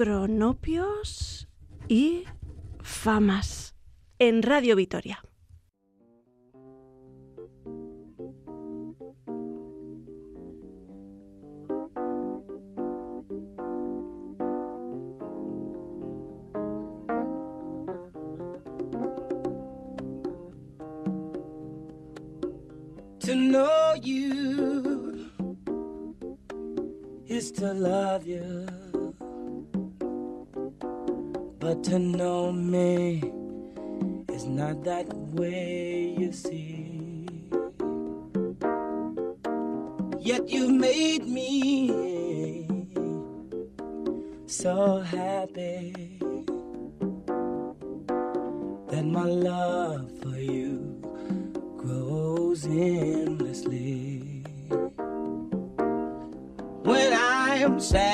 cronopios y famas en Radio Vitoria. To know you is to love you, to know me is not that way, you see. Yet you made me so happy that my love for you grows endlessly. When I am sad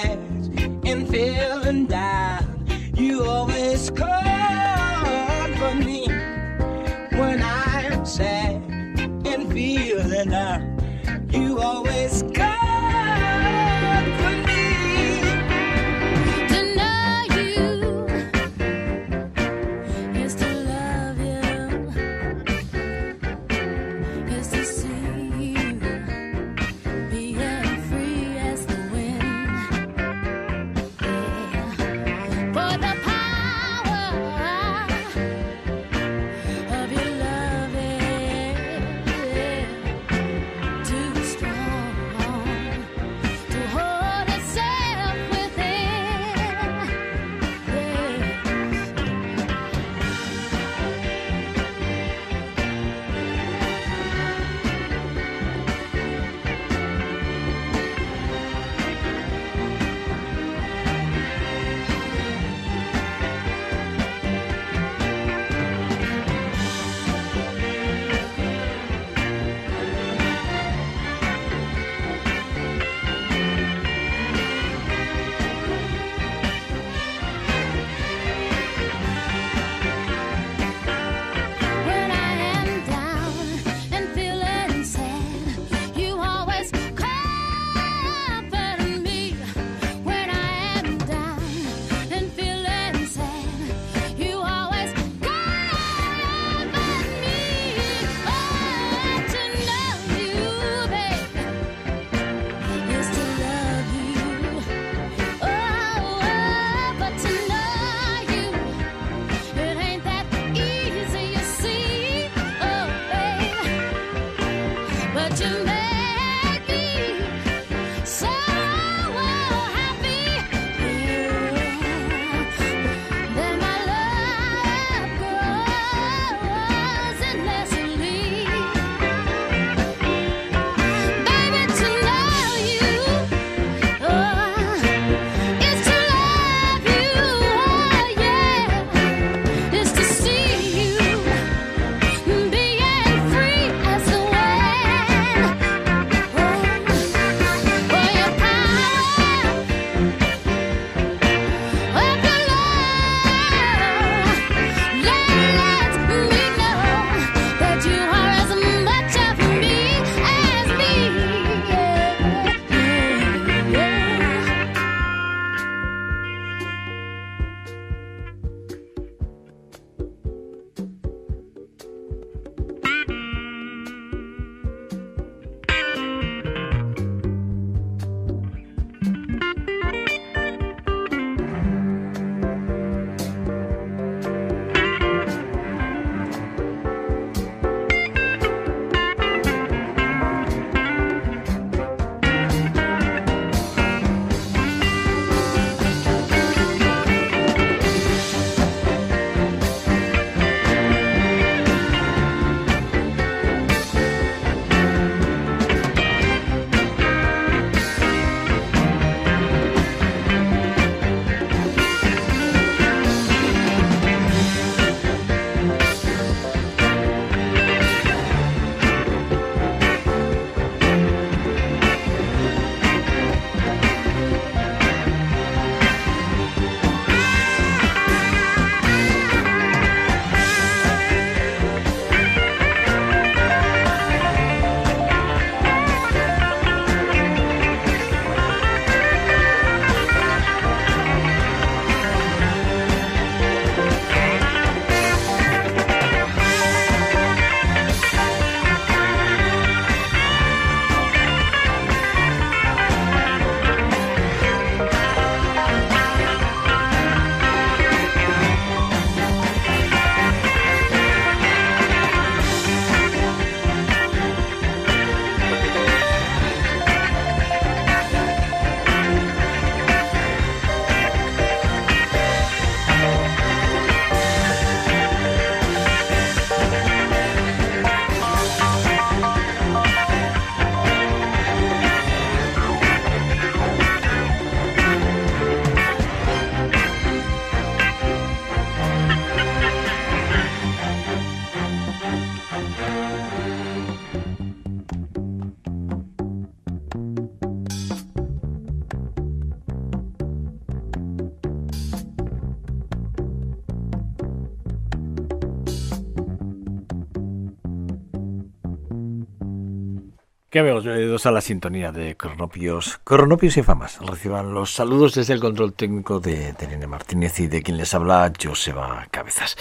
Que amigos, bienvenidos a la sintonía de Cronopios, Cronopios y Famas. Reciban los saludos desde el control técnico de Tenine Martínez y de quien les habla, Joseba Cabezas.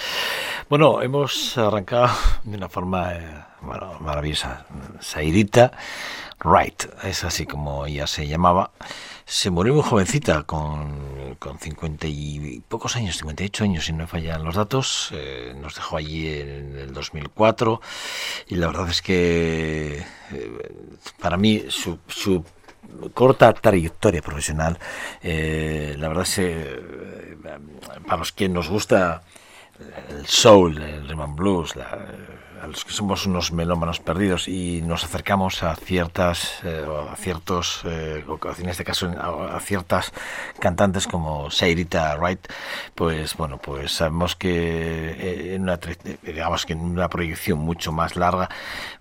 Bueno, hemos arrancado de una forma eh, maravillosa. Sairita Wright, es así como ella se llamaba. Se murió muy jovencita, con, con 50 y pocos años, 58 años, si no me fallan los datos. Eh, nos dejó allí en el 2004 y la verdad es que eh, para mí su, su corta trayectoria profesional, eh, la verdad es que para los que nos gusta el soul, el rhythm blues, la, los que somos unos melómanos perdidos y nos acercamos a ciertas, eh, a ciertos, eh, en este caso a, ciertas cantantes como Seirita Wright, pues bueno, pues sabemos que eh, en una, eh, digamos que en una proyección mucho más larga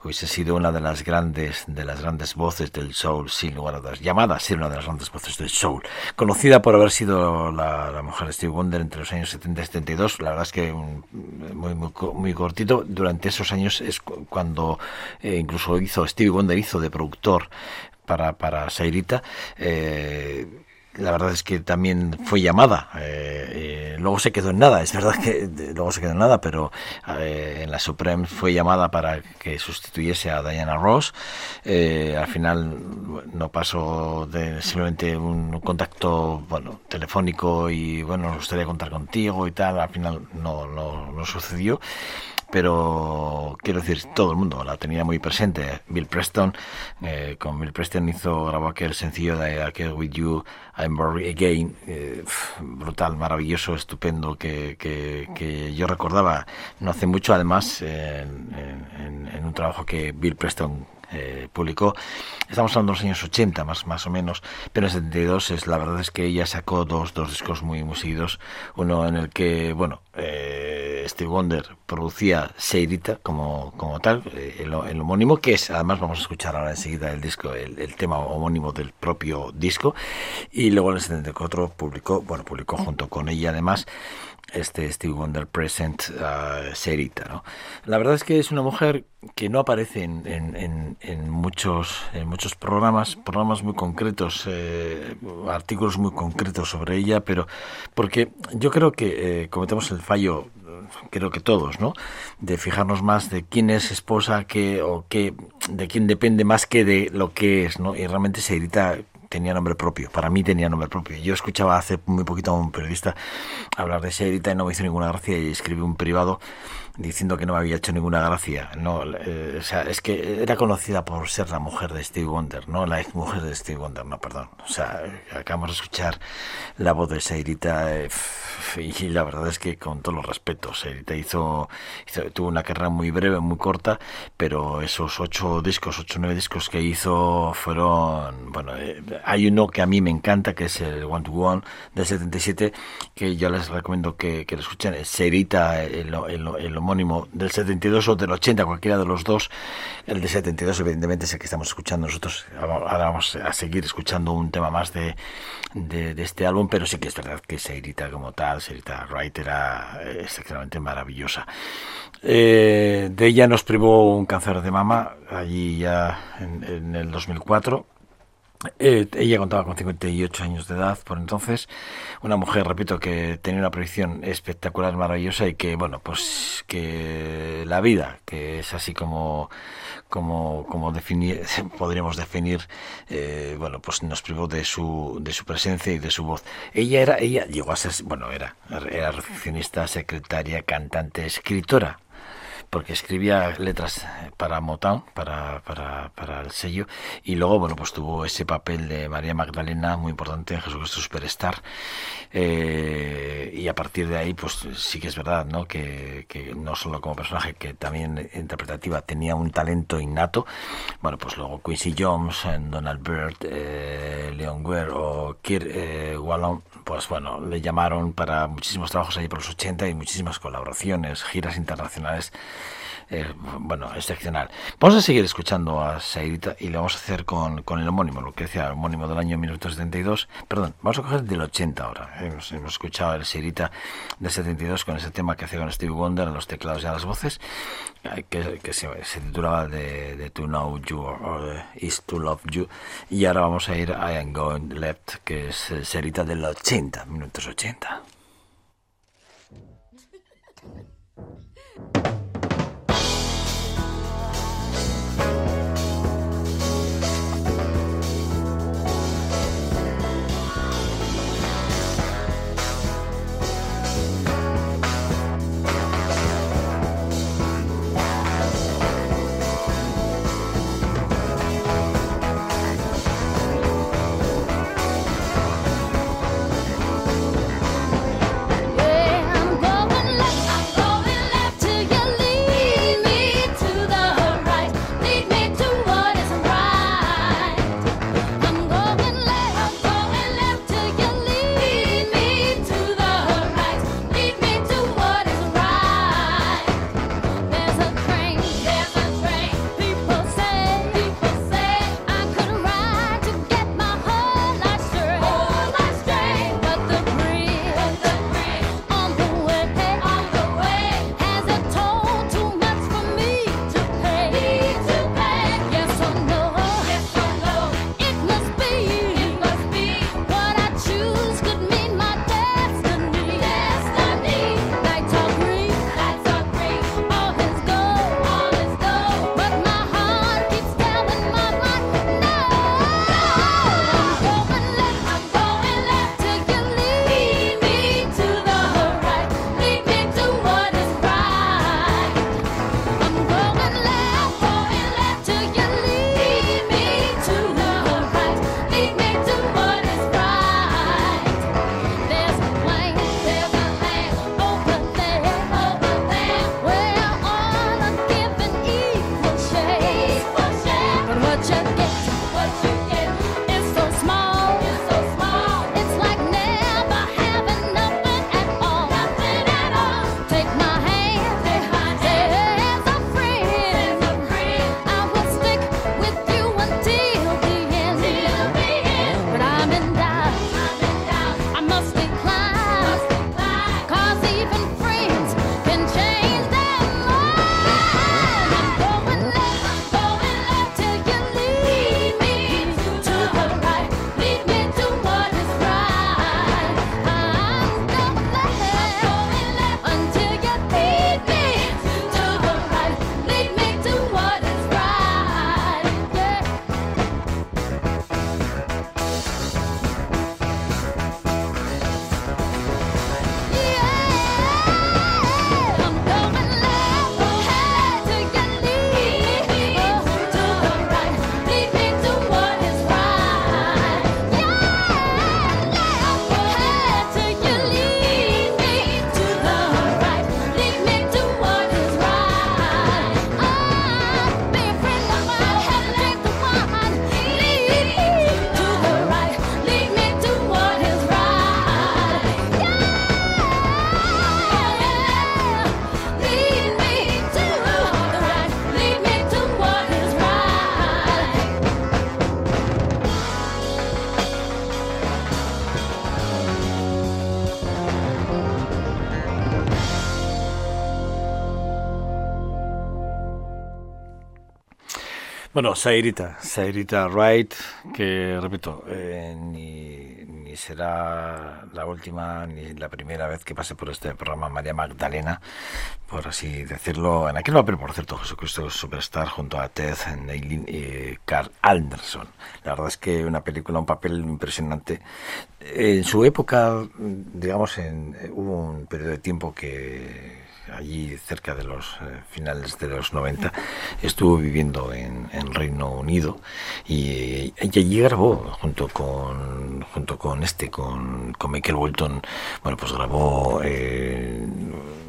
hubiese sido una de las grandes, de las grandes voces del soul, sin lugar a dudas, llamada a ser una de las grandes voces del soul, conocida por haber sido la, la mujer de Stevie Wonder entre los años 70 y 72, la verdad es que muy, muy, muy cortito, durante esos años es cu- cuando eh, incluso hizo, Stevie Wonder hizo de productor para, para Sairita, eh, la verdad es que también fue llamada. eh, eh, luego se quedó en nada. Es verdad que luego se quedó en nada, pero eh, en la Supreme fue llamada para que sustituyese a Diana Ross. Al final no pasó de simplemente un contacto bueno telefónico y bueno nos gustaría contar contigo y tal. Al final no, no, no sucedió pero quiero decir, todo el mundo la tenía muy presente. Bill Preston, eh, con Bill Preston hizo, grabó aquel sencillo de I With You, I'm Born Again, eh, brutal, maravilloso, estupendo, que, que, yo recordaba no hace mucho, además, en- en un trabajo que Bill Preston eh, publicó. Estamos hablando de los años 80 más, más o menos, pero en 72 es, la verdad es que ella sacó dos, dos discos muy, muy seguidos. Uno en el que, bueno, eh, Steve Wonder producía Seirita como, como tal, eh, el, homónimo, que es, además vamos a escuchar ahora enseguida el disco, el, el tema homónimo del propio disco. Y luego en el 74 publicó, bueno, publicó junto con ella además este Steve Wonder Present uh, Serita, ¿no? La verdad es que es una mujer que no aparece en, en, en, muchos en muchos programas, programas muy concretos, eh, artículos muy concretos sobre ella, pero porque yo creo que eh, cometemos el fallo creo que todos, ¿no? De fijarnos más de quién es esposa, que o qué, de quién depende más que de lo que es, ¿no? Y realmente Seirita tenía nombre propio, para mí tenía nombre propio. Yo escuchaba hace muy poquito a un periodista hablar de Seirita y no me hizo ninguna gracia y escribí un privado diciendo que no me había hecho ninguna gracia. No, eh, o sea, es que era conocida por ser la mujer de Steve Wonder, no la ex mujer de Steve Wonder, no, perdón. O sea, acabamos de escuchar la voz de Seirita eh, y la verdad es que con todos los respetos, Seirita hizo, hizo, tuvo una carrera muy breve, muy corta, pero esos ocho discos, ocho nueve discos que hizo fueron, bueno, eh, hay uno que a mí me encanta, que es el One to One del 77, que yo les recomiendo que, que lo escuchen, es Seirita, el, el, el homónimo del 72 o del 80, cualquiera de los dos. El de 72, evidentemente, es el que estamos escuchando nosotros. Ahora vamos a seguir escuchando un tema más de, de, este álbum, pero sí que es verdad que Seirita como tal, Seirita Wright era excepcionalmente maravillosa. Eh, de ella nos privó un cáncer de mama allí ya en, en el 2004. Eh, ella contaba con 58 años de edad por entonces, una mujer, repito, que tenía una proyección espectacular, maravillosa y que, bueno, pues que la vida, que es así como como, como podríamos definir, eh, bueno, pues nos privó de su, de su presencia y de su voz. Ella era, ella llegó a ser, bueno, era, era recepcionista, secretaria, cantante, escritora porque escribía letras para Motown, para, para, para, el sello, y luego, bueno, pues tuvo ese papel de María Magdalena muy importante en Jesucristo Superstar, eh, y a partir de ahí, pues sí que es verdad, ¿no? Que, que, no solo como personaje, que también interpretativa tenía un talento innato, bueno, pues luego Quincy Jones, Donald Byrd, eh, Leon Ware o Kirk eh, Wallon, pues bueno, le llamaron para muchísimos trabajos ahí por los 80 y muchísimas colaboraciones, giras internacionales eh, bueno, excepcional. Vamos a seguir escuchando a Sairita y lo vamos a hacer con, con el homónimo, lo que decía el homónimo del año 1972. Perdón, vamos a coger del 80 ahora. Hemos, hemos escuchado el Sairita Sarita de 72 con ese tema que hacía con Steve Wonder en los teclados y a las voces, eh, que, se, titulaba de, To Know You or Is To Love You. Y ahora vamos a ir a I Am Going Left, que es eh, Sarita del 80, minutos 80. Bueno, Sairita, Sairita Wright, que repito, eh, ni, ni será la última ni la primera vez que pase por este programa María Magdalena, por así decirlo, en aquel papel, por cierto, Jesucristo Superstar junto a Ted Neilin y Carl Anderson. La verdad es que una película, un papel impresionante. En su época, digamos, en, hubo un periodo de tiempo que allí cerca de los eh, finales de los 90, estuvo viviendo en, Reino Unido y, y allí grabó junto con junto con este con, con Michael Bolton. Bueno pues grabó eh,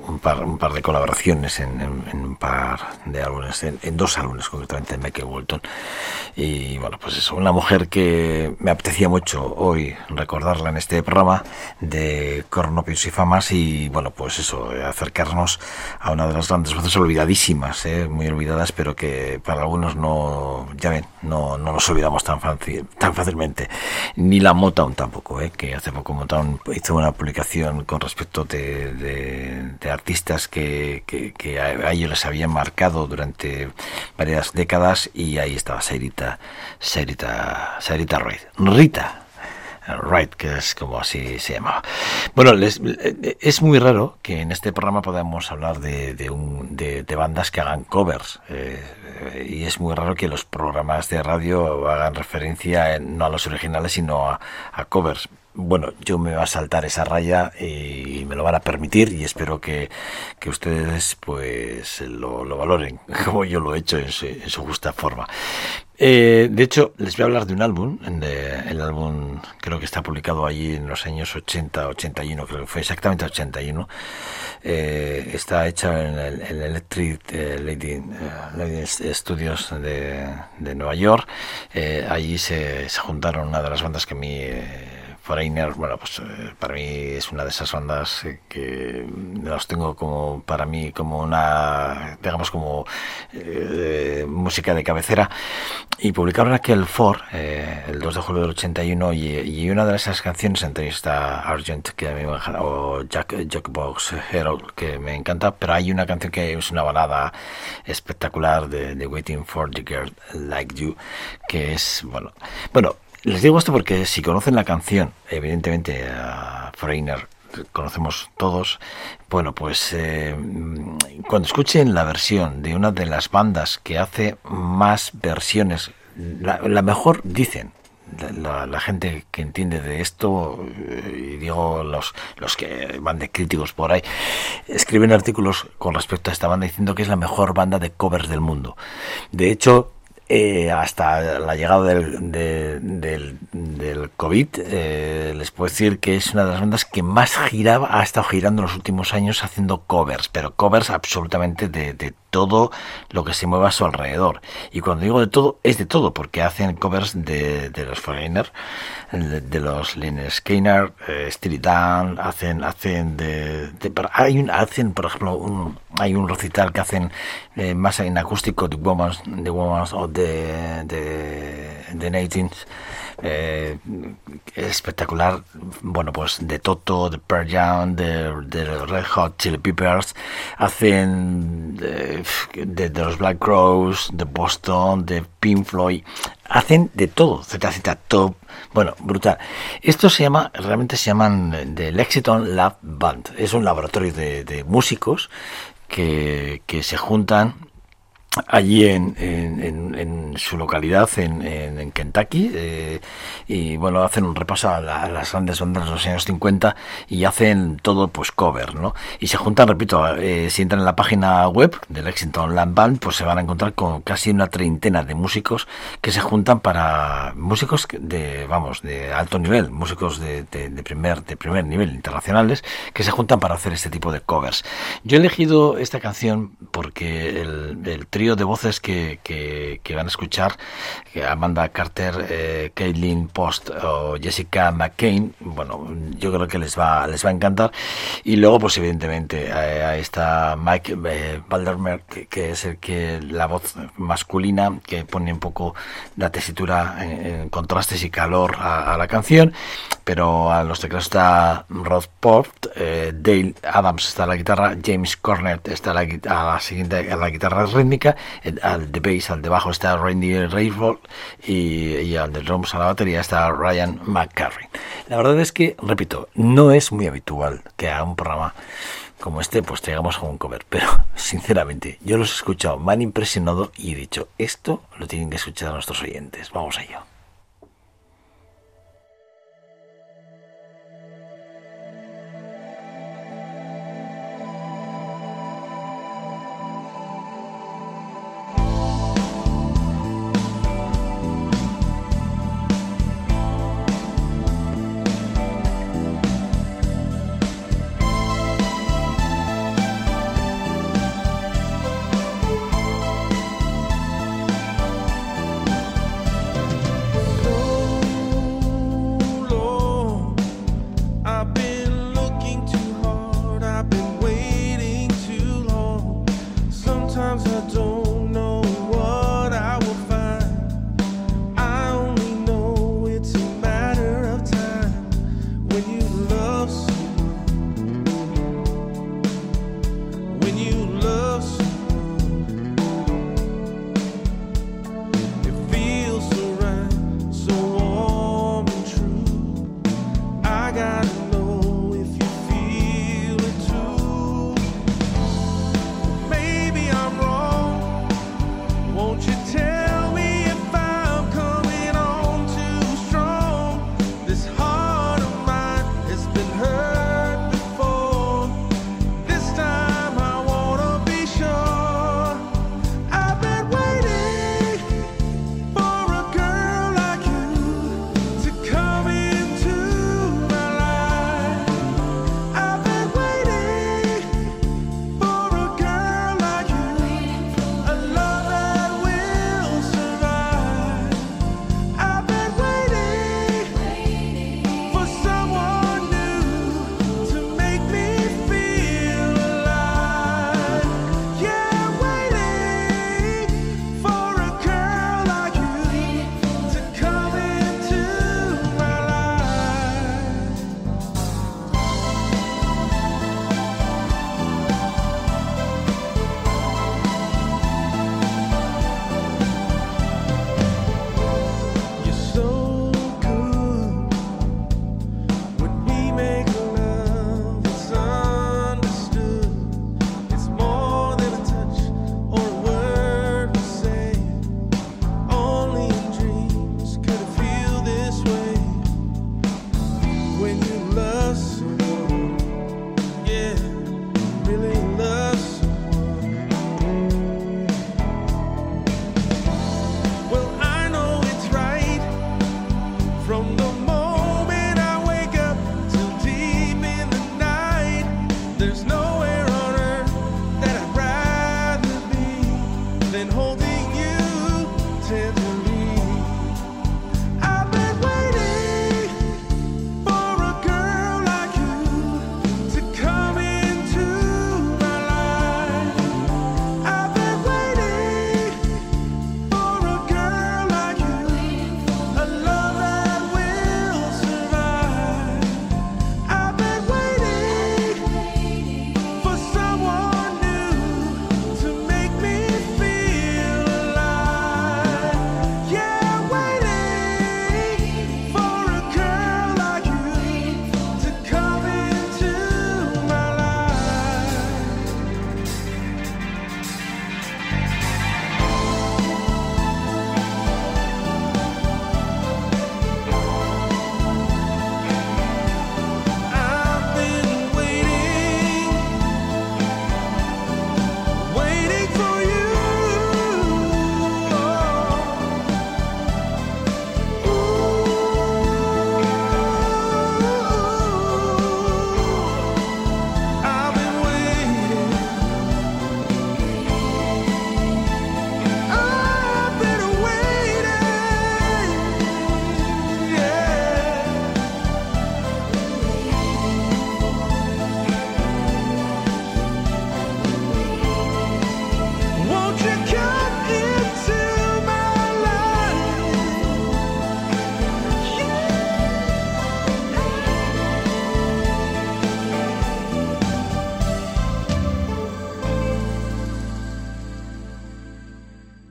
un par, un par de colaboraciones en, en- en un par de álbumes, en, en dos álbumes concretamente, en Michael Walton. Y bueno, pues eso, una mujer que me apetecía mucho hoy recordarla en este programa de Cornopios y Famas y bueno, pues eso, acercarnos a una de las grandes voces olvidadísimas, ¿eh? muy olvidadas, pero que para algunos no, ya ven, no, no nos olvidamos tan, fácil, tan fácilmente. Ni la Motown tampoco, ¿eh? que hace poco Motown hizo una publicación con respecto de, de- de artistas que, que, a, ellos les habían marcado durante varias décadas y ahí estaba Sarita, Sarita, Sarita Reid. Rita. Right, que es como así se llamaba. Bueno, les- eh, es muy raro que en este programa podamos hablar de, un- de- bandas que hagan covers. eh, y es muy raro que los programas de radio hagan referencia en- no a los originales, sino a covers. Bueno, yo me voy a saltar esa raya y me lo van a permitir y espero que, que ustedes pues lo, lo valoren como yo lo he hecho en su, en su justa forma. Eh, de hecho, les voy a hablar de un álbum, el álbum creo que está publicado allí en los años 80, 81, creo que fue exactamente 81. Eh, está hecho en el, en el Electric eh, eh, Studios de, de Nueva York. Eh, allí se, se juntaron una de las bandas que a mí... Foreigner, bueno, pues eh, para mí es una de esas bandas que las tengo como para mí como una, digamos como eh, música de cabecera. Y publicaron aquel For eh, el 2 de julio del 81 y, y una de esas canciones entre está Argent que a mí me o Jack, Jackbox Hero que me encanta pero hay una canción que es una balada espectacular de, de Waiting for the Girl Like You que es bueno bueno les digo esto porque si conocen la canción, evidentemente a Foreigner conocemos todos, bueno, pues eh, cuando escuchen la versión de una de las bandas que hace más versiones, la, mejor dicen, la gente que entiende de esto, eh, y digo los, los que van de críticos por ahí, escriben artículos con respecto a esta banda diciendo que es la mejor banda de covers del mundo. De hecho, eh, hasta la llegada del, de- del, COVID, eh, les puedo decir que es una de las bandas que más giraba, ha estado girando en los últimos años haciendo covers, pero covers absolutamente de, de todo lo que se mueva a su alrededor. Y cuando digo de todo, es de todo, porque hacen covers de, de los Foreigner, de, los Lynyrd Skinner, eh, Steely hacen, hacen de, de- hay un, hacen, por ejemplo, un, hay un recital que hacen eh, más en acústico de Woman's, de Woman's o de, de, de Natings, eh, espectacular, bueno, pues de Toto, de Pearl Jam, de, de Red Hot Chili Peppers, hacen de, de- de los Black Crows, de Boston, de Pink Floyd, hacen de todo, ZZ Top, bueno, brutal. Esto se llama, realmente se llaman eh, The Lexington Lab Band, es un laboratorio de, de músicos que, que se juntan allí en, en, en- su localidad, en, en- en Kentucky, eh, y bueno, hacen un repaso a, la- las grandes bandas de los años 50 y hacen todo pues cover, ¿no? Y se juntan, repito, eh, si entran en la página web del Lexington Land Band, pues se van a encontrar con casi una treintena de músicos que se juntan para músicos de, vamos, de alto nivel, músicos de, de- de primer, de primer nivel, internacionales, que se juntan para hacer este tipo de covers. Yo he elegido esta canción porque el, el de voces que, que- van a escuchar, Amanda Carter, eh, Caitlin Post o Jessica McCain, bueno, yo creo que les va, les va a encantar. Y luego, pues evidentemente, ahí está Mike eh, Baldermer, que, es el que la voz masculina, que pone un poco la tesitura en, contrastes y calor a la canción. Pero a los teclados está Rod Port, eh, Dale Adams está a la guitarra, James Cornett está a la, a la siguiente a la guitarra rítmica, al de bass, al de bajo está Randy Rayford y, al de drums a la batería está Ryan McCarry. La verdad es que, repito, no es muy habitual que a un programa como este pues traigamos un cover, pero sinceramente yo los he escuchado, me han impresionado y he dicho, esto lo tienen que escuchar nuestros oyentes. Vamos a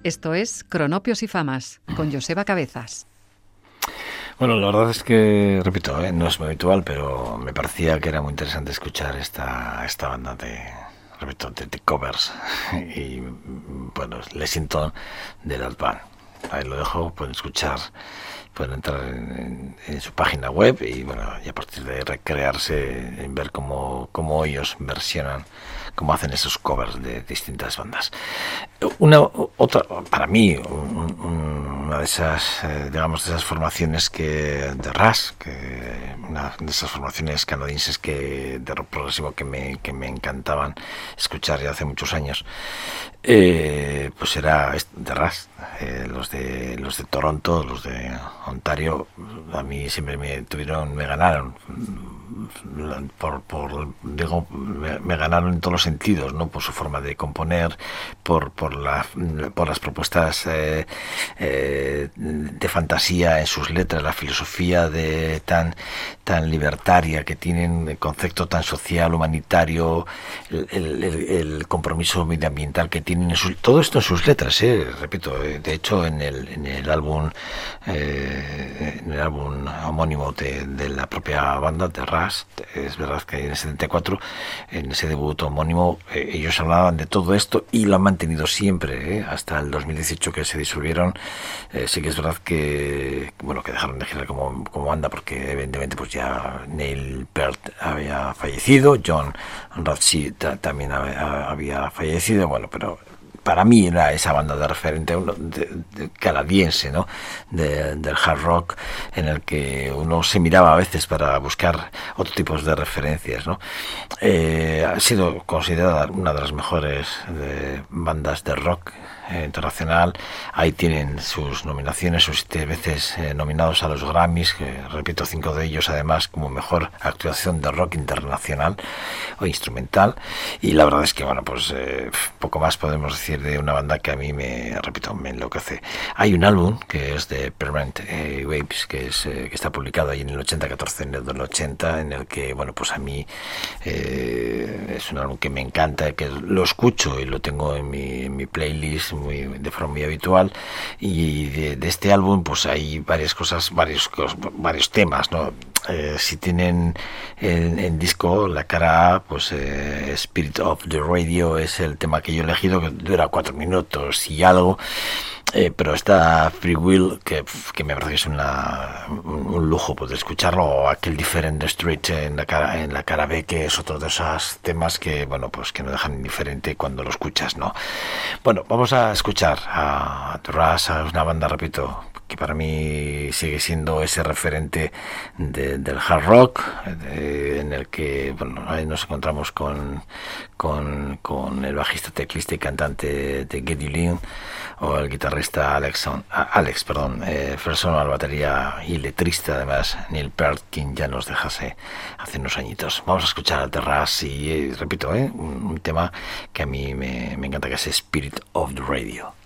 Esto es Cronopios y Famas, con Joseba Cabezas. Bueno, la verdad es que, repito, ¿eh? no es muy habitual, pero me parecía que era muy interesante escuchar esta, esta banda de, repito, de, de covers y, bueno, Lexington de las Band. Ahí lo dejo, pueden escuchar, pueden entrar en, en- en su página web y, bueno, y a partir de recrearse en ver cómo, cómo ellos versionan, cómo hacen esos covers de distintas bandas. Una otra, para mí, un- un- una de esas, eh, digamos, esas formaciones que de RAS, que una de esas formaciones canadienses que de rock progresivo que me, que me encantaban escuchar ya hace muchos años, eh, pues era de RAS, eh, los de los de Toronto, los de Ontario, a mí siempre me tuvieron, me ganaron por, por digo me, ganaron en todos los sentidos no por su forma de componer por por la por las propuestas eh, eh, de fantasía en sus letras la filosofía de tan tan libertaria que tienen el concepto tan social humanitario el- el compromiso medioambiental que tienen todo esto en sus letras eh, repito eh, de hecho en el en el álbum eh, en el álbum homónimo de, de la propia banda de Ras es verdad que en el 74 en ese debut homónimo eh, ellos hablaban de todo esto y lo han mantenido siempre eh, hasta el 2018 que se disolvieron sí que es verdad que bueno que dejaron de girar como, como banda porque evidentemente pues ya Neil Peart había fallecido John ta- también había fallecido bueno pero para mí era esa banda de referente uno de- canadiense, ¿no? De- del hard rock, en el que uno se miraba a veces para buscar otro tipo de referencias, ¿no? Eh, ha sido considerada una de las mejores eh, bandas de rock internacional. Ahí tienen sus nominaciones, sus siete veces eh, nominados a los Grammys, que repito, cinco de ellos además como mejor actuación de rock internacional o instrumental. Y la verdad es que, bueno, pues eh, poco más podemos decir de una banda que a mí me, repito, me enloquece. Hay un álbum que es de Permanent eh, Waves, que, es, eh, que está publicado ahí en el 80-14, en el del 80, en el que, bueno, pues a mí eh, es un álbum que me encanta, que lo escucho y lo tengo en mi, en mi playlist muy, de forma muy habitual. Y de, este álbum, pues hay varias cosas, varios, varios temas, ¿no? Eh, si tienen en, en disco la cara A, pues eh, Spirit of the Radio es el tema que yo he elegido, que dura cuatro minutos y algo. Eh, pero está Free Will, que, que me parece que es una, un, lujo poder escucharlo, o aquel Different Street en la cara, en la cara B, que es otro de esos temas que, bueno, pues que no dejan indiferente cuando lo escuchas, ¿no? Bueno, vamos a escuchar a Rush, a una banda, repito, que para mí sigue siendo ese referente de- del hard rock, eh, en el que bueno, ahí nos encontramos con, con, con el bajista, teclista y cantante de Geddy Lee, o el guitarrista Alex, Alex perdón, eh, Ferguson a la batería y letrista además Neil Peart, quien ya nos dejase hace unos añitos. Vamos a escuchar a Terras y, eh, repito, eh, un, un tema que a mí me, me encanta, que es Spirit of the Radio.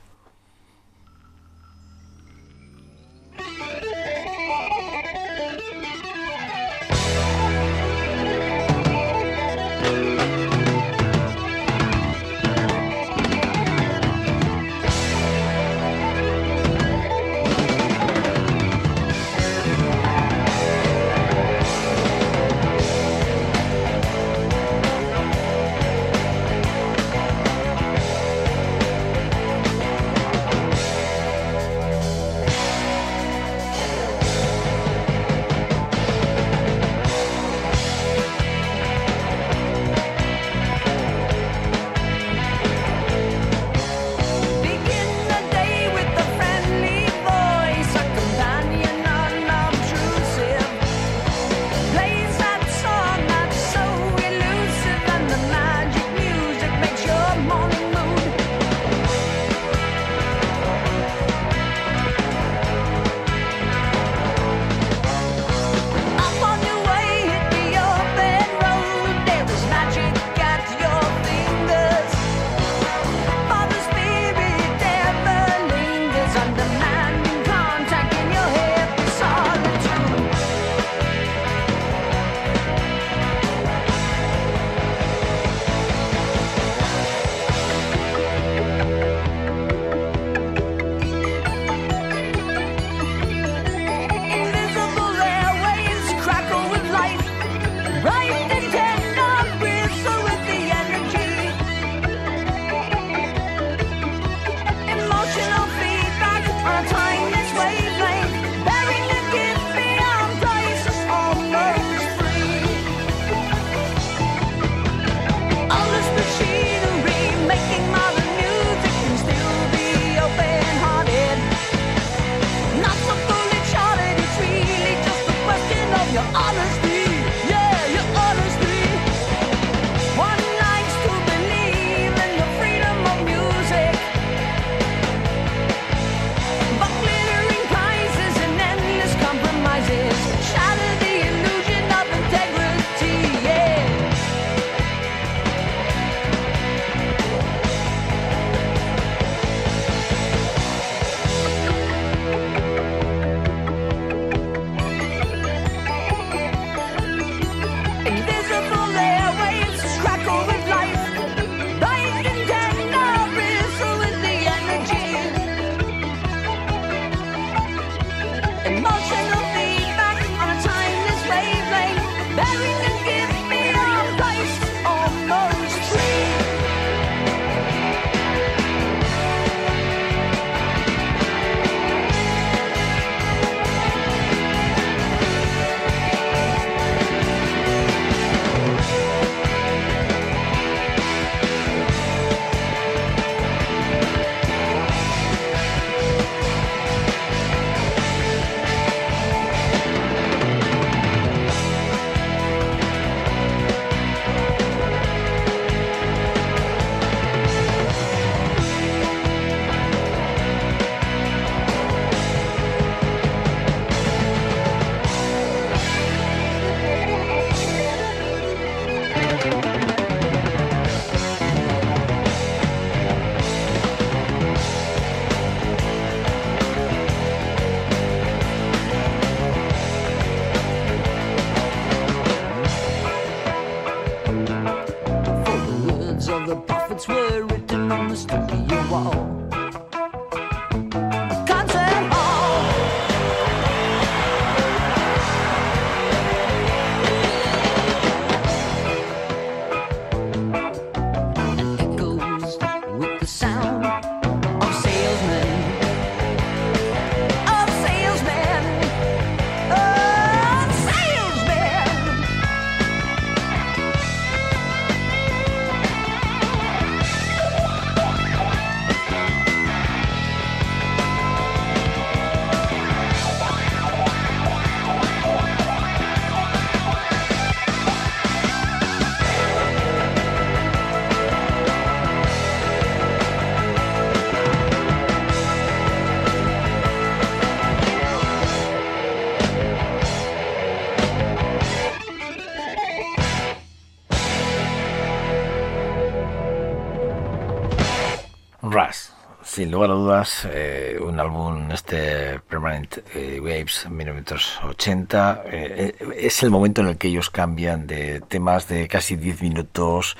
Rush. Sin lugar a dudas, eh, un álbum, este Permanent eh, Waves 1980, eh, eh, es el momento en el que ellos cambian de temas de casi 10 minutos,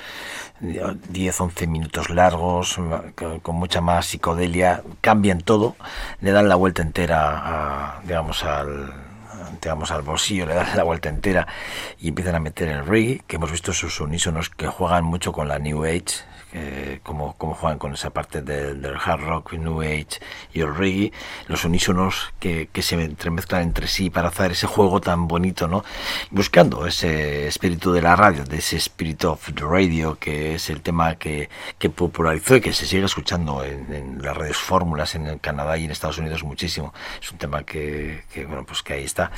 10, 11 minutos largos, con, mucha más psicodelia, cambian todo, le dan la vuelta entera, a, digamos, al, digamos, al bolsillo, le dan la vuelta entera y empiezan a meter el reggae, que hemos visto sus unísonos que juegan mucho con la New Age, eh, como, como juegan con esa parte del, del hard rock, New Age y el reggae, los unísonos que, que se entremezclan entre sí para hacer ese juego tan bonito, ¿no? Buscando ese espíritu de la radio, de ese espíritu of the radio, que es el tema que, que popularizó y que se sigue escuchando en, en las redes fórmulas en el Canadá y en Estados Unidos muchísimo. Es un tema que, que bueno, pues que ahí está.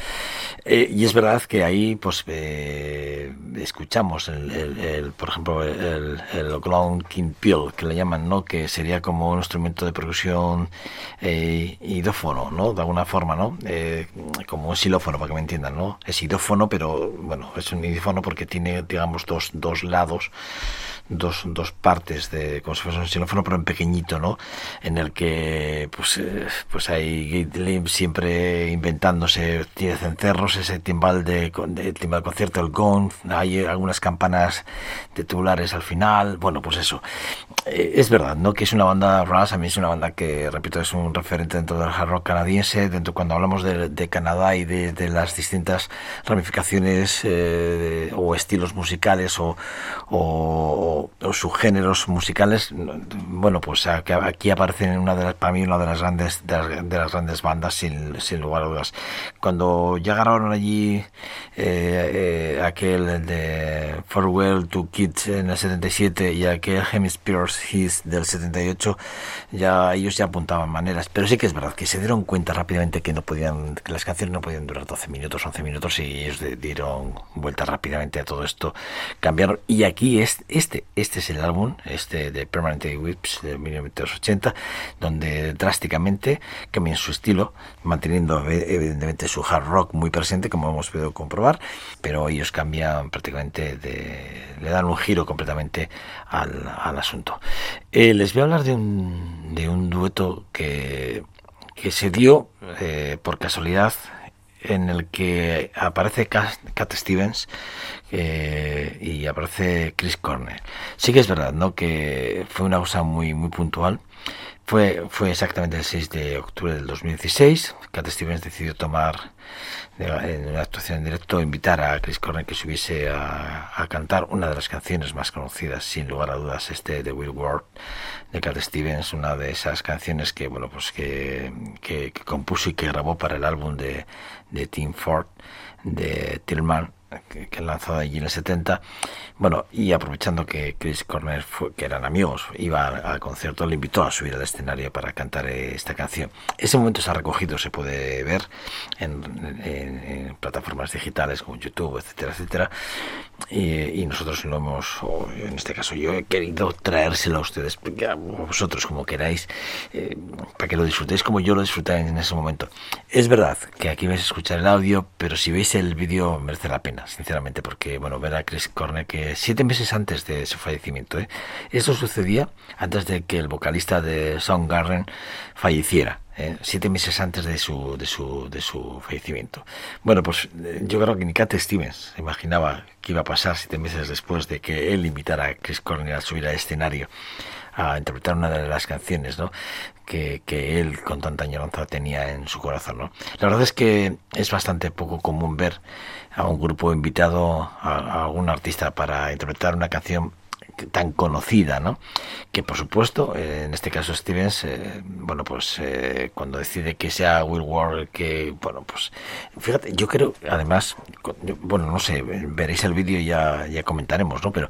Eh, y es verdad que ahí, pues, eh, escuchamos, el, el, el, por ejemplo, el, el Glon Pill, que le llaman, ¿no? Que sería como un instrumento de percusión eh, idófono, ¿no? De alguna forma, ¿no? Eh, como un xilófono, para que me entiendan, ¿no? Es idófono, pero, bueno, es un idófono porque tiene, digamos, dos, dos lados dos, dos partes de como si fuese un xilófono pero en pequeñito no en el que pues eh, pues hay siempre inventándose cencerros ese timbal de, de timbal concierto el gong hay algunas campanas de tubulares al final bueno pues eso. Eh, es verdad no que es una banda Rush a mí es una banda que repito es un referente dentro del hard rock canadiense dentro cuando hablamos de, de Canadá y de, de, las distintas ramificaciones eh, o estilos musicales o, o o subgéneros musicales, bueno, pues aquí aparecen una de las, para mí una de las grandes de las, de las grandes bandas sin, sin, lugar a dudas. Cuando grabaron allí eh, eh, aquel de Farewell to Kids en el 77 y aquel Hemispheres His del 78, ya ellos ya apuntaban maneras, pero sí que es verdad que se dieron cuenta rápidamente que no podían, que las canciones no podían durar 12 minutos, 11 minutos y ellos dieron vuelta rápidamente a todo esto, cambiaron. Y aquí es este este es el álbum, este de Permanent Whips de 1980, donde drásticamente cambian su estilo, manteniendo evidentemente su hard rock muy presente, como hemos podido comprobar, pero ellos cambian prácticamente, de, le dan un giro completamente al, asunto. Eh, les voy a hablar de un, de un dueto que, que se dio eh, por casualidad en el que aparece Cat Stevens eh, y aparece Chris Cornell. Sí que es verdad, ¿no? Que fue una cosa muy, muy puntual. Fue, fue exactamente el 6 de octubre del 2016. Cat Stevens decidió tomar en una actuación en directo invitar a Chris Cornell que subiese a, a, cantar una de las canciones más conocidas, sin lugar a dudas, este de Will Ward de Cat Stevens, una de esas canciones que bueno pues que, compuso y que grabó para el álbum de, de Tim Ford de Tillman que, lanzado allí en el 70. Bueno, y aprovechando que Chris Cornell, fue, que eran amigos, iba al, concierto, le invitó a subir al escenario para cantar esta canción. Ese momento se ha recogido, se puede ver en, plataformas digitales como YouTube, etcétera, etcétera. Y, nosotros lo hemos, o en este caso yo he querido traérselo a ustedes, a vosotros como queráis, eh, para que lo disfrutéis como yo lo disfruté en ese momento. Es verdad que aquí vais a escuchar el audio, pero si veis el vídeo merece la pena sinceramente, porque, bueno, ver a Chris Cornell que siete meses antes de su fallecimiento, ¿eh? esto sucedía antes de que el vocalista de Soundgarden falleciera. ¿eh? siete meses antes de su, de, su, de su fallecimiento. Bueno, pues yo creo que ni Cat Stevens imaginaba que iba a pasar siete meses después de que él invitara a Chris Cornell a subir al escenario a interpretar una de las canciones, ¿no? Que, que, él con tanta añoranza tenía en su corazón, ¿no? La verdad es que es bastante poco común ver a un grupo invitado a, a artista para interpretar una canción tan conocida, ¿no? Que por supuesto, eh, en este caso Stevens, eh, bueno, pues eh, cuando decide que sea Will Ward, que, bueno, pues, fíjate, yo creo, además, bueno, no sé, veréis el vídeo y ya, ya comentaremos, ¿no? Pero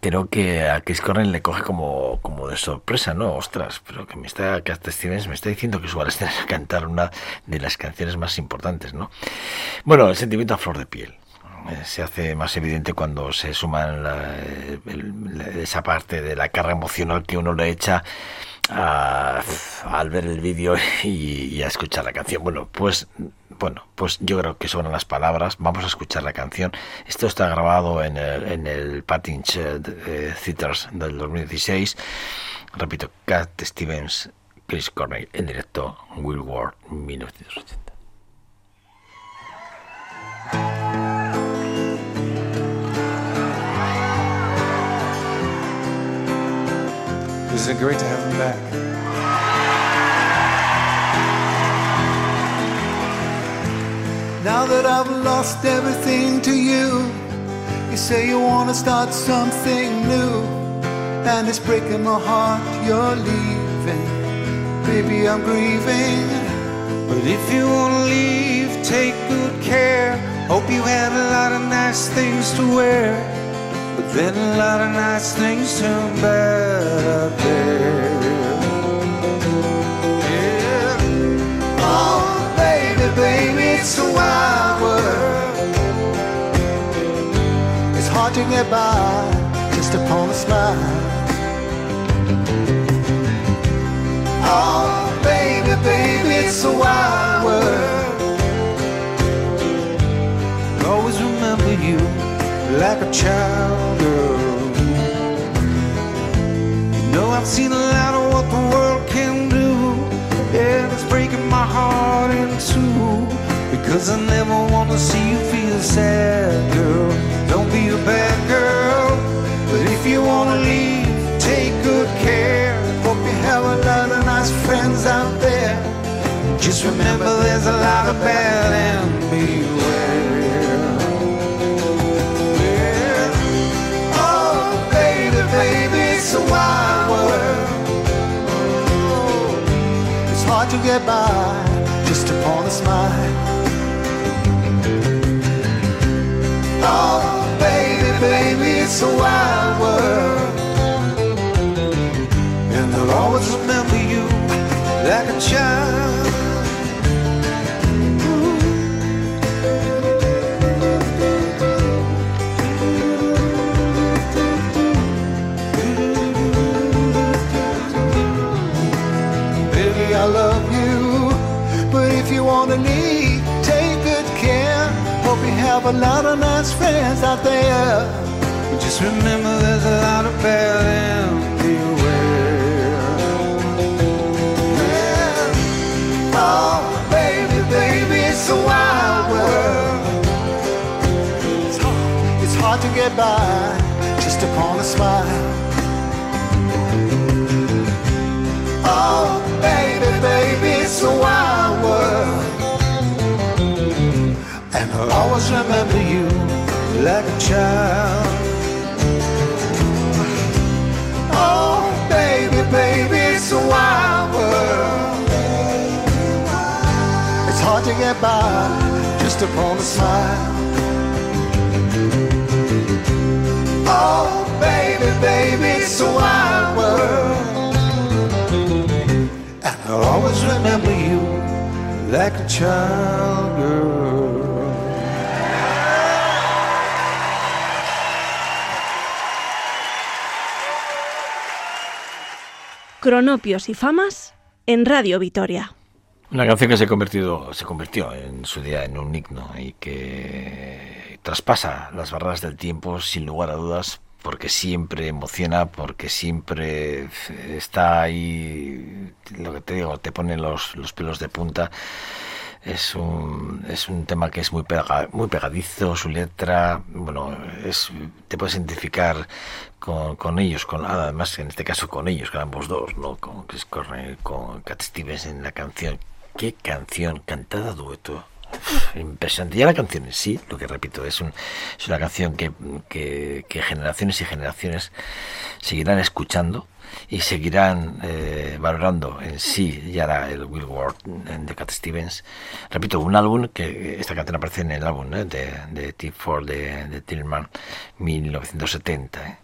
creo que a Chris Cornell le coge como, como de sorpresa, ¿no? Ostras, pero que me está, que hasta Stevens me está diciendo que su a cantar una de las canciones más importantes, ¿no? Bueno, el sentimiento a flor de piel se hace más evidente cuando se suma la, el, esa parte de la carga emocional que uno le echa al ver el vídeo y, a escuchar la canción. Bueno, pues Bueno, pues yo creo que son las palabras. Vamos a escuchar la canción. Esto está grabado en el, en el eh, Theaters del 2016. Repito, Cat Stevens, Chris Cornell en directo, Will Ward, 1980. Isn't it great to have him back? Now that I've lost everything to you, you say you wanna start something new, and it's breaking my heart you're leaving. Baby, I'm grieving. But if you wanna leave, take good care. Hope you had a lot of nice things to wear. But then a lot of nice things turn bad out there. Oh, baby, baby, it's a wild world. It's hard to get by just upon a smile. Oh, baby, baby, it's a wild world. Always remember you like a child know I've seen a lot of what the world can do, and it's breaking my heart in two. Because I never wanna see you feel sad, girl. Don't be a bad girl, but if you wanna leave, take good care. Hope you have a lot of nice friends out there. Just remember there's a lot of bad and beware. To get by just upon a smile. Oh, baby, baby, it's a wild world. And I'll always remember you like a child. A lot of nice friends out there. But just remember there's a lot of bad beware. Yeah. Oh, baby, baby, it's a wild world. It's hard, it's hard to get by just upon a smile. Oh, baby, baby, it's a wild always remember you like a child. Oh, baby, baby, it's a wild world. It's hard to get by just upon a smile. Oh, baby, baby, it's a wild world. And I'll always remember you like a child girl. Cronopios y famas en Radio Vitoria. Una canción que se, convertido, se convirtió en su día en un himno y que traspasa las barreras del tiempo sin lugar a dudas porque siempre emociona, porque siempre está ahí, lo que te digo, te pone los, los pelos de punta. Es un, es un tema que es muy, pega, muy pegadizo, su letra, bueno, es, te puedes identificar con, con ellos, con, además en este caso con ellos, con ambos dos, ¿no? con Chris Cornell, con Cat Stevens en la canción. Qué canción, cantada dueto. Impresionante. Ya la canción en sí, lo que repito, es, un, es una canción que, que generaciones y generaciones seguirán escuchando y seguirán eh, valorando en sí ya era el Will Ward de Cat Stevens. Repito, un álbum que esta canción aparece en el álbum ¿eh? de, de T4 de, de Tillman 1970. ¿eh?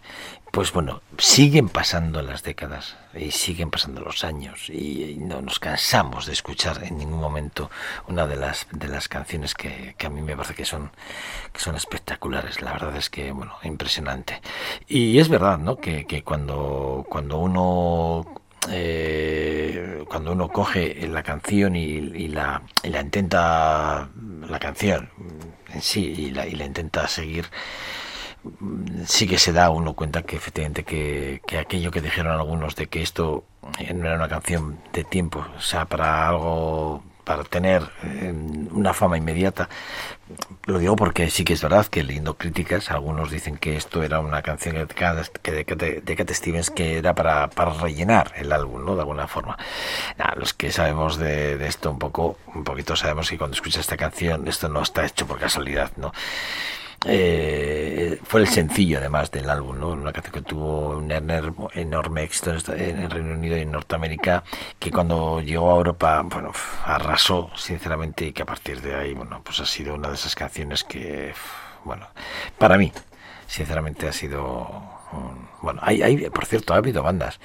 Pues bueno, siguen pasando las décadas y siguen pasando los años y no nos cansamos de escuchar en ningún momento una de las de las canciones que, que a mí me parece que son son espectaculares. La verdad es que bueno, impresionante. Y es verdad, ¿no? Que, que cuando cuando uno eh, cuando uno coge la canción y, la, y la intenta, la canción en sí, y la, y la intenta seguir, sí que se da uno cuenta que efectivamente que, que aquello que dijeron algunos de que esto eh, no era una canción de tiempo, o sea, para algo para tener eh, una fama inmediata. Lo digo porque sí que es verdad que leyendo críticas, algunos dicen que esto era una canción de de, de Stevens que era para, para rellenar el álbum, ¿no? De alguna forma. Los que sabemos de, de esto un poco, un poquito sabemos que cuando escuchas esta canción, esto no está hecho por casualidad, ¿no? Eh, fue el sencillo además del álbum, ¿no? Una canción que tuvo un enorme éxito en, el Reino Unido y en Norteamérica, que cuando llegó a Europa, bueno, arrasó sinceramente y que a partir de ahí, bueno, pues ha sido una de esas canciones que, bueno, para mí, sinceramente ha sido bueno hay, hay por cierto ha habido bandas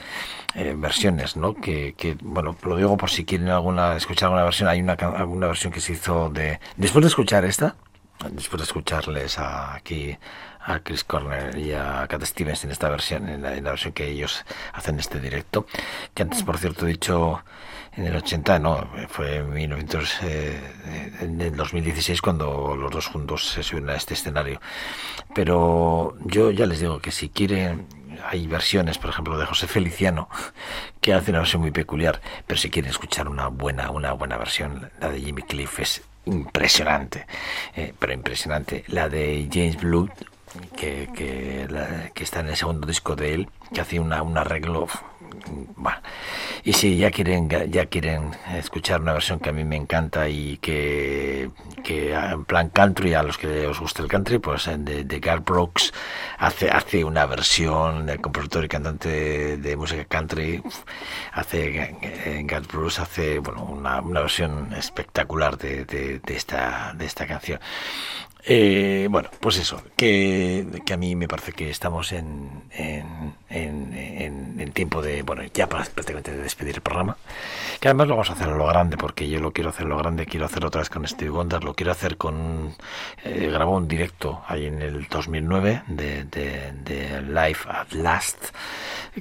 eh, versiones no que, que bueno lo digo por si quieren alguna escuchar alguna versión hay una alguna versión que se hizo de después de escuchar esta después de escucharles a, aquí a Chris Corner y a Cat Stevens en esta versión en la, en la versión que ellos hacen este directo que antes por cierto he dicho en el 80 no fue en 1900 eh, en el 2016 cuando los dos juntos se suben a este escenario. Pero yo ya les digo que si quieren hay versiones por ejemplo de José Feliciano que hace una versión muy peculiar pero si quieren escuchar una buena una buena versión la de Jimmy Cliff es impresionante eh, pero impresionante. La de James Blood que, que, la- que está en el segundo disco de él que hace una, un arreglo bueno, y si ya quieren ya quieren escuchar una versión que a mí me encanta y que, que en plan country a los que os gusta el country pues de, de Garth Brooks hace hace una versión del compositor y cantante de, música country hace Garth Brooks hace bueno una, una versión espectacular de, de esta de esta canción eh, bueno, pues eso, que, que a mí me parece que estamos en, en, en, en, tiempo de, bueno, ya prácticamente de despedir el programa, que además lo vamos a hacer a lo grande, porque yo lo quiero hacer a lo grande, quiero hacerlo otra vez con Steve Wonder, lo quiero hacer con, eh, grabó un directo ahí en el 2009 de, de, de Live at Last,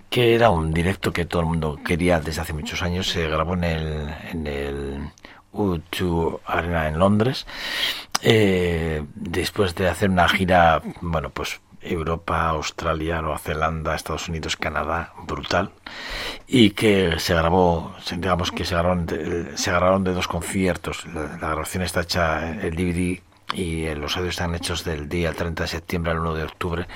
que era un directo que todo el mundo quería desde hace muchos años, se grabó en el, en el U2 Arena en Londres, eh, después de hacer una gira, bueno, pues Europa, Australia, Nueva Zelanda, Estados Unidos, Canadá, brutal, y que se grabó, digamos que se grabaron de, dos conciertos, la, grabación está hecha, el DVD y los audios están hechos del día 30 de septiembre al 1 de octubre,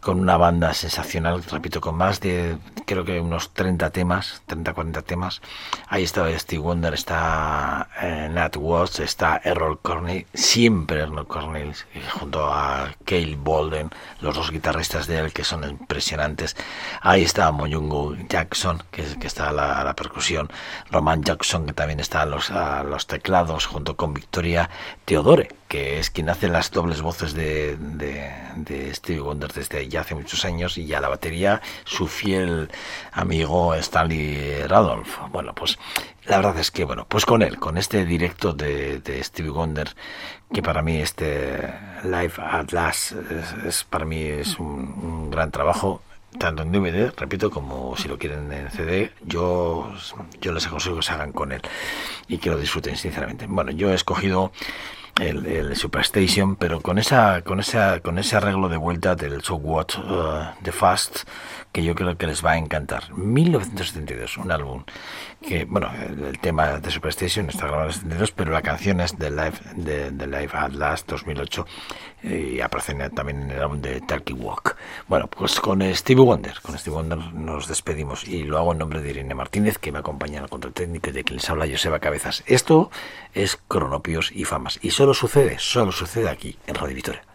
con una banda sensacional, repito, con más de, creo que unos 30 temas, 30, 40 temas. Ahí está Steve Wonder, está eh, Nat Watts, está Errol Cornell, siempre Errol Cornell, eh, junto a Cale Bolden, los dos guitarristas de él que son impresionantes. Ahí está Moyungo Jackson, que, que está a la, a la percusión, Roman Jackson, que también está a los, a los teclados, junto con Victoria Teodore, que es quien hace las dobles voces de, de, de Stevie Wonder desde ya hace muchos años, y ya la batería, su fiel amigo Stanley Radolf. Bueno, pues la verdad es que, bueno, pues con él, con este directo de, de Stevie Wonder, que para mí este Live at Last es, es- para mí es un, un gran trabajo tanto en DVD, repito, como si lo quieren en CD, yo, yo les aconsejo que se hagan con él y que lo disfruten, sinceramente. Bueno, yo he escogido el, el Superstation, pero con esa, con esa, con ese arreglo de vuelta del So What uh, The Fast, que yo creo que les va a encantar. 1972, un álbum que, bueno, el, tema de Superstation está grabado en el 72, pero la canción es de Live, de, de Live at Last 2008 eh, y aparece también en el álbum de Turkey Walk. Bueno, pues con Stevie Wonder, con Stevie Wonder nos despedimos y lo hago en nombre de Irene Martínez, que me acompaña en el técnico y de quien les habla Joseba Cabezas. Esto es Cronopios y Famas y solo sucede, solo sucede aquí en Radio Victoria.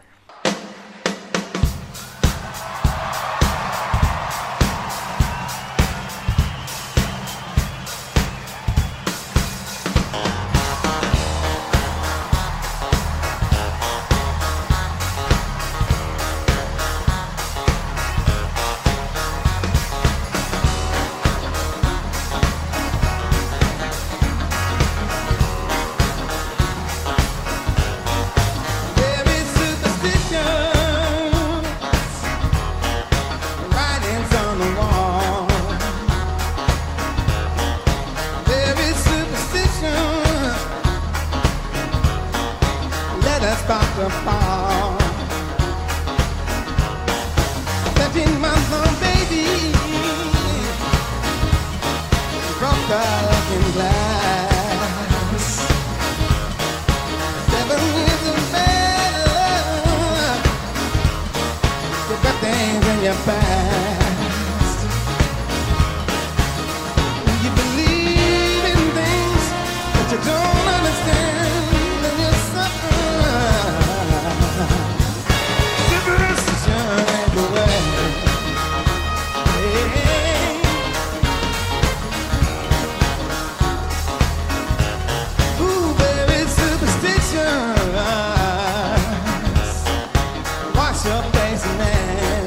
man.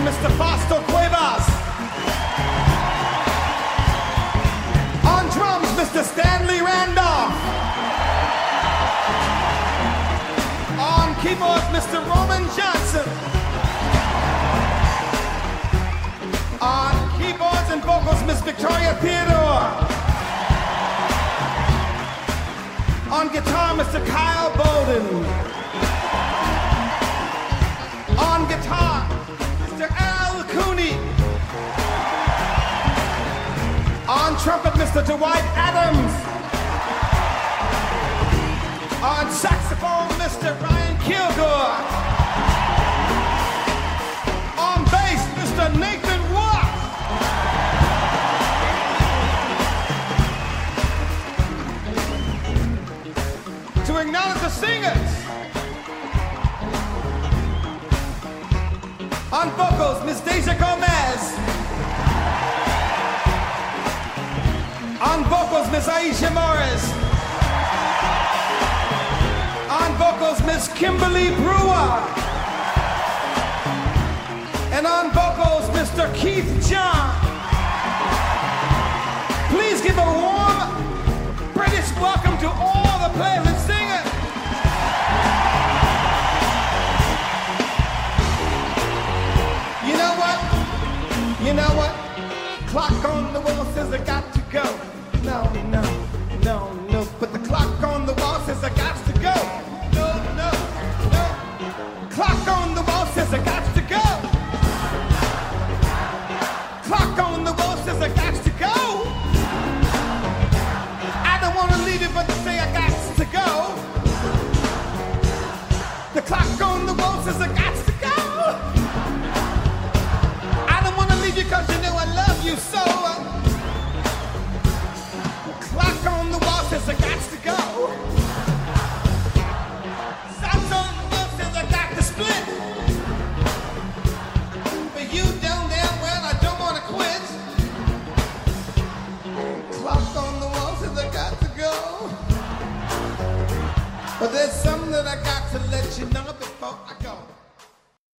and Mr. Fausto Cuevas. On drums, Mr. Stanley Randolph. On keyboards, Mr. Roman Johnson. On keyboards and vocals, Miss Victoria Theodore. On guitar, Mr. Kyle Bowden. Mr. Dwight Adams. On saxophone, Mr. Ryan Kilgore.